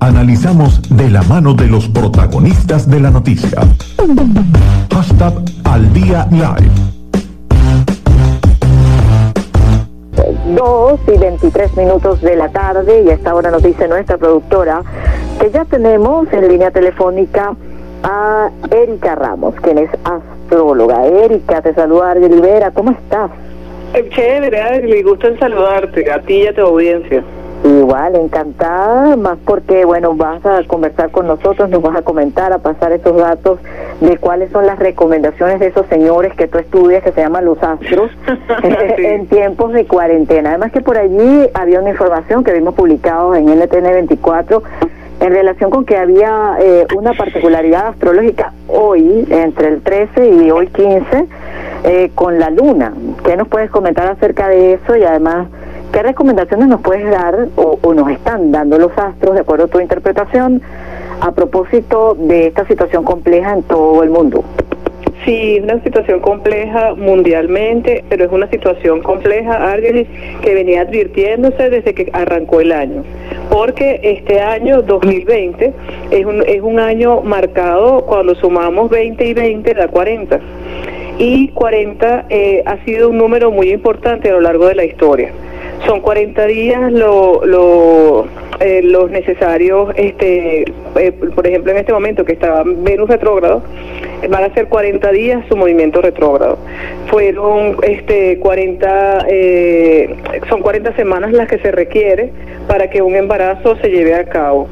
Analizamos de la mano de los protagonistas de la noticia. Hashtag al día live. 2 y 23 minutos de la tarde y a esta hora nos dice nuestra productora que ya tenemos en línea telefónica a Erika Ramos, quien es astróloga. Erika, te saluda Argel Rivera, ¿cómo estás? Chévere, me gusta en saludarte, a ti y a tu audiencia. Igual, encantada, más porque, bueno, vas a conversar con nosotros, nos vas a comentar, a pasar esos datos de cuáles son las recomendaciones de esos señores que tú estudias, que se llaman los astros, en tiempos de cuarentena. Además que por allí había una información que vimos publicado en LTN 24 en relación con que había eh, una particularidad astrológica hoy, entre el 13 y hoy 15, eh, con la luna. ¿Qué nos puedes comentar acerca de eso y además qué recomendaciones nos puedes dar o, nos están dando los astros, de acuerdo a tu interpretación, a propósito de esta situación compleja en todo el mundo? Sí, una situación compleja mundialmente, pero es una situación compleja, Argelis, que venía advirtiéndose desde que arrancó el año. Porque este año 2020 es un, es un año marcado cuando sumamos 20 y 20 da 40. Y 40 eh, ha sido un número muy importante a lo largo de la historia. Son 40 días lo, lo, eh, los necesarios, este, eh, por ejemplo, en este momento que está Venus retrógrado, van a ser 40 días su movimiento retrógrado. Fueron este 40 eh, son 40 semanas las que se requiere para que un embarazo se lleve a cabo.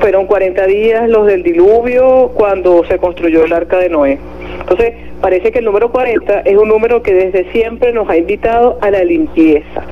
Fueron 40 días los del diluvio cuando se construyó el arca de Noé. Entonces, parece que el número 40 es un número que desde siempre nos ha invitado a la limpieza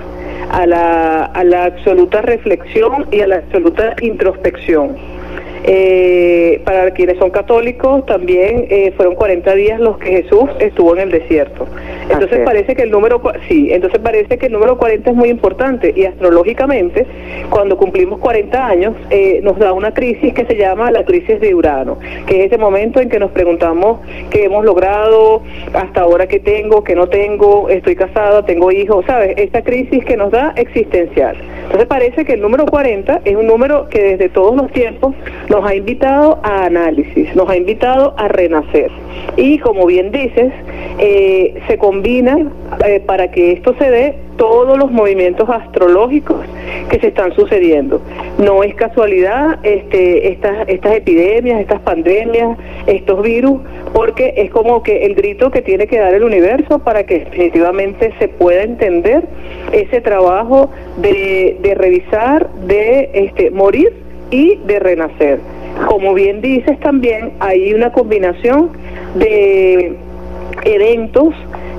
a la, a la absoluta reflexión y a la absoluta introspección. Eh, para quienes son católicos, también eh, fueron 40 días los que Jesús estuvo en el desierto. Entonces parece que el número sí, entonces parece que el número 40 es muy importante y astrológicamente cuando cumplimos 40 años eh, nos da una crisis que se llama la crisis de Urano, que es ese momento en que nos preguntamos qué hemos logrado, hasta ahora qué tengo, qué no tengo, estoy casada, tengo hijos, ¿sabes? Esta crisis que nos da existencial. Entonces parece que el número 40 es un número que desde todos los tiempos nos ha invitado a análisis, nos ha invitado a renacer. Y como bien dices, eh, se combinan eh, para que esto se dé todos los movimientos astrológicos que se están sucediendo. No es casualidad este, estas, estas epidemias, estas pandemias, estos virus, porque es como que el grito que tiene que dar el universo para que definitivamente se pueda entender ese trabajo de, de revisar, de este, morir y de renacer. Como bien dices también, hay una combinación de eventos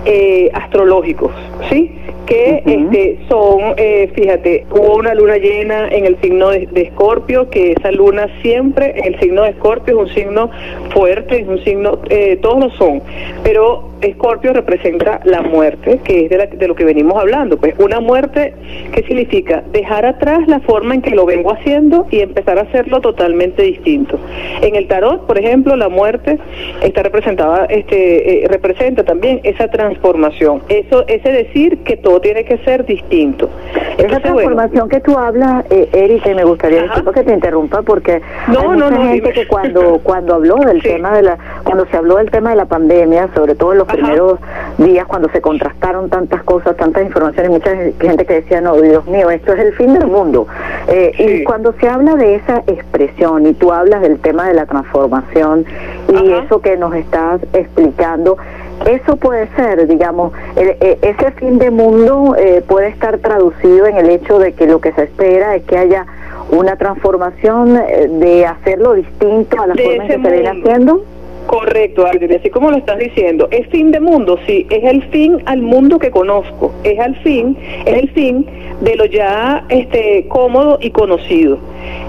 eh, astrológicos, ¿sí? que este, son, eh, fíjate, hubo una luna llena en el signo de Escorpio, que esa luna siempre, en el signo de Escorpio es un signo fuerte, es un signo, eh, todos lo son, pero Escorpio representa la muerte, que es de, de, lo que venimos hablando. Pues una muerte, ¿qué significa? Dejar atrás la forma en que lo vengo haciendo y empezar a hacerlo totalmente distinto. En el tarot, por ejemplo, la muerte está representada, este, eh, representa también esa transformación. Eso, ese decir que todo tiene que ser distinto. Entonces, esa transformación bueno, que tú hablas, eh, Erika, y me gustaría que te interrumpa porque no, hay no, mucha no, gente dime. que cuando cuando habló del Sí. tema de la cuando se habló del tema de la pandemia, sobre todo los. Primeros días cuando se contrastaron tantas cosas, tantas informaciones, mucha gente que decía, no, Dios mío, esto es el fin del mundo. Eh, Y cuando se habla de esa expresión y tú hablas del tema de la transformación y Ajá. eso que nos estás explicando, eso puede ser, digamos, el- e- ese fin de mundo eh, puede estar traducido en el hecho de que lo que se espera es que haya una transformación eh, de hacerlo distinto a la De forma en ese que se viene haciendo. Correcto, Álvaro, así como lo estás diciendo, es fin de mundo, sí, es el fin al mundo que conozco, es al fin, es el fin de lo ya este cómodo y conocido.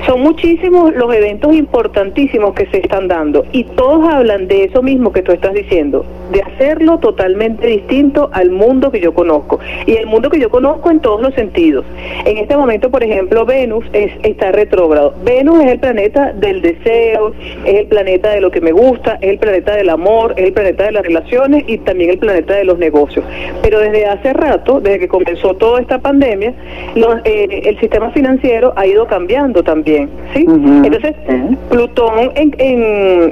Son muchísimos los eventos importantísimos que se están dando y todos hablan de eso mismo que tú estás diciendo, de hacerlo totalmente distinto al mundo que yo conozco. Y el mundo que yo conozco en todos los sentidos. En este momento, por ejemplo, Venus es, está retrógrado. Venus es el planeta del deseo, es el planeta de lo que me gusta, es el planeta del amor, es el planeta de las relaciones y también el planeta de los negocios. Pero desde hace rato, desde que comenzó toda esta pandemia, eh, el sistema financiero ha ido cambiando también. ¿sí? Entonces, Plutón en,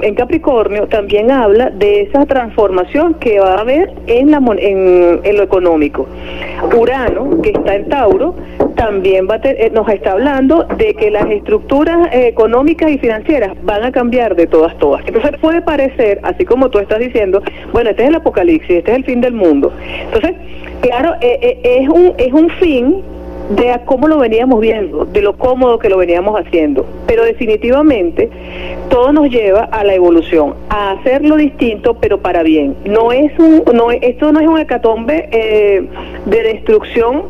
en, Capricornio también habla de esa transformación que va a haber en, la, en, lo económico. Urano, que está en Tauro, también va eh, nos está hablando de que las estructuras eh, económicas y financieras van a cambiar de todas, todas. Entonces puede parecer, así como tú estás diciendo, bueno, este es el apocalipsis, este es el fin del mundo. Entonces, claro, eh, es, un, es un fin de cómo lo veníamos viendo, de lo cómodo que lo veníamos haciendo. Pero definitivamente todo nos lleva a la evolución, a hacerlo distinto, pero para bien. No es un, no, esto no es un hecatombe de destrucción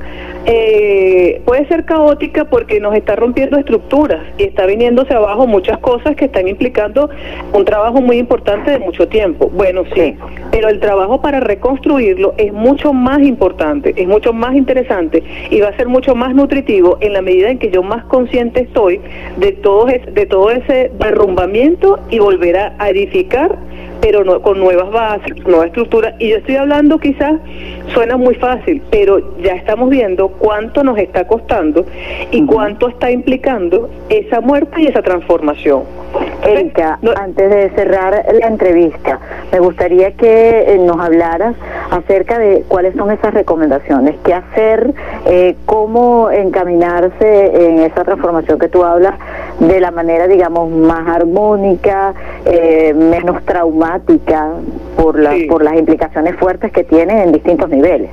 eh, puede ser caótica porque nos está rompiendo estructuras y está viniéndose abajo muchas cosas que están implicando un trabajo muy importante de mucho tiempo. Bueno, sí, pero el trabajo para reconstruirlo es mucho más importante, es mucho más interesante y va a ser mucho más nutritivo en la medida en que yo más consciente estoy de todo, de todo ese derrumbamiento y volver a edificar pero no, con nuevas bases, nueva estructura. Y yo estoy hablando quizás, suena muy fácil, pero ya estamos viendo cuánto nos está costando y cuánto está implicando esa muerte y esa transformación. Erika, antes de cerrar la entrevista, me gustaría que eh, nos hablaras acerca de cuáles son esas recomendaciones, qué hacer, eh, cómo encaminarse en esa transformación que tú hablas de la manera, digamos, más armónica, eh, menos traumática por, la, por las implicaciones fuertes que tiene en distintos niveles.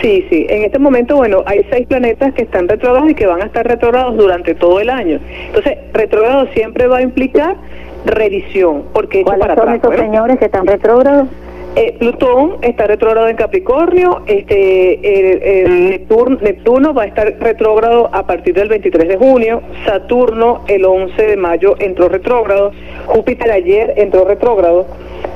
Sí, sí. En este momento, bueno, hay seis planetas que están retrógrados y que van a estar retrógrados durante todo el año. Entonces, retrógrado siempre va a implicar revisión, porque ¿Cuáles para son estos señores que están retrógrados? Eh, Plutón está retrógrado en Capricornio, este, el, Neptuno, va a estar retrógrado a partir del 23 de junio, Saturno el 11 de mayo entró retrógrado, Júpiter ayer entró retrógrado,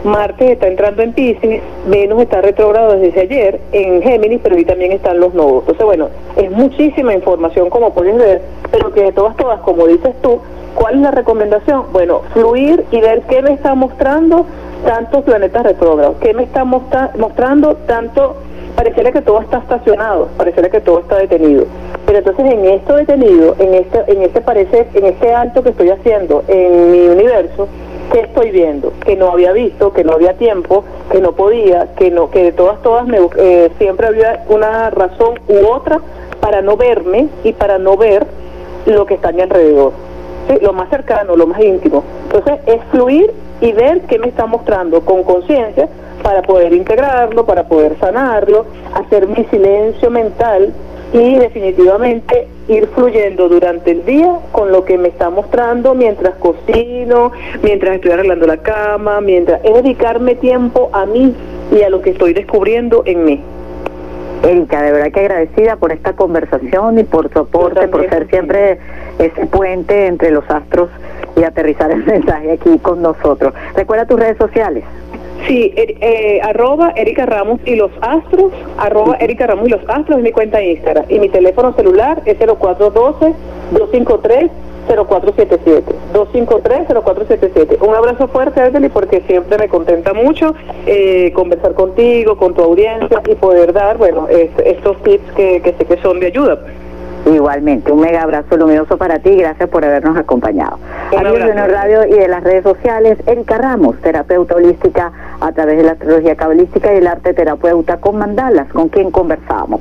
Marte está entrando en Pisces, Venus está retrógrado desde ayer en Géminis, pero ahí también están los nodos. Entonces, bueno, es muchísima información como puedes ver, pero que de todas, todas, como dices tú, ¿cuál es la recomendación? Bueno, fluir y ver qué me está mostrando tantos planetas retrógrados? ¿Qué me está mostrando tanto? Pareciera que todo está estacionado, pareciera que todo está detenido. Pero entonces en esto detenido, en este, en este parece, en este alto que estoy haciendo en mi universo, ¿qué estoy viendo? Que no había visto, que no había tiempo, que no podía, que no, que de todas todas me, eh, siempre había una razón u otra para no verme y para no ver lo que está a mi alrededor. Lo más cercano, lo más íntimo. Entonces es fluir y ver qué me está mostrando con conciencia para poder integrarlo, para poder sanarlo, hacer mi silencio mental y definitivamente ir fluyendo durante el día con lo que me está mostrando mientras cocino, mientras estoy arreglando la cama, mientras es dedicarme tiempo a mí y a lo que estoy descubriendo en mí. Erika, de verdad que agradecida por esta conversación y por su aporte, por ser siempre ese puente entre los astros y aterrizar el mensaje aquí con nosotros. Recuerda tus redes sociales. Sí, er, eh, arroba Erika Ramos y los Astros, arroba Erika Ramos y los Astros es mi cuenta de Instagram. Y mi teléfono celular es 0412-253. 0477 253 0477 Un abrazo fuerte, Adeli, porque siempre me contenta mucho eh, conversar contigo, con tu audiencia y poder dar, bueno, estos tips que, que sé que son de ayuda. Igualmente, un mega abrazo luminoso para ti gracias por habernos acompañado. Amigos de radio y de las redes sociales, Erika Ramos, terapeuta holística a través de la astrología cabalística y el arte terapeuta con mandalas, con quien conversamos.